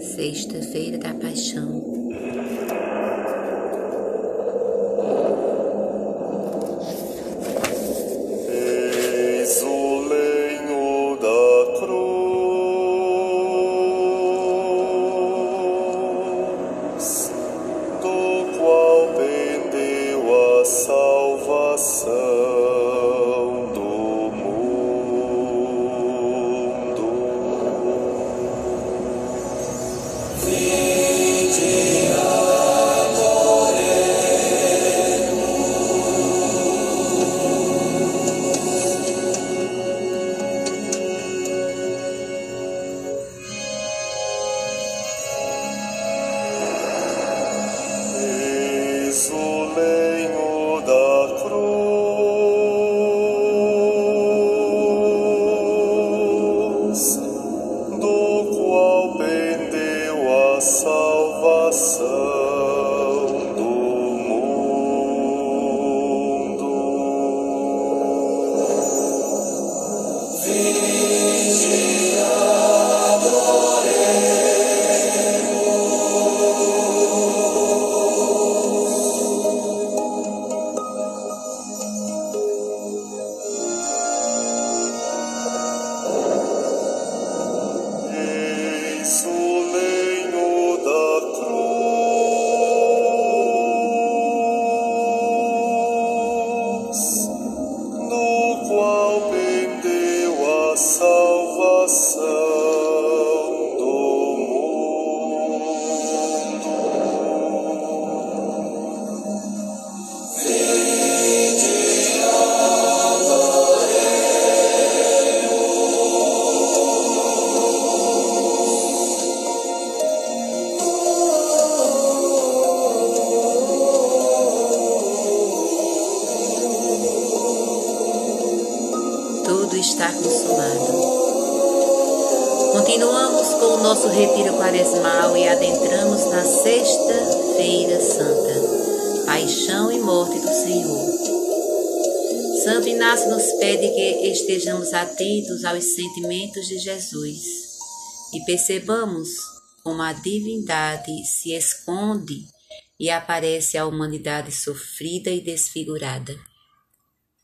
Sexta-feira da Paixão. salvação do mundo. Vinde. see. Vasa, Vasa. Tudo está consumado. Continuamos com o nosso retiro quaresmal e adentramos na Sexta-feira Santa, Paixão e Morte do Senhor. Santo Inácio nos pede que estejamos atentos aos sentimentos de Jesus e percebamos como a divindade se esconde e aparece à humanidade sofrida e desfigurada.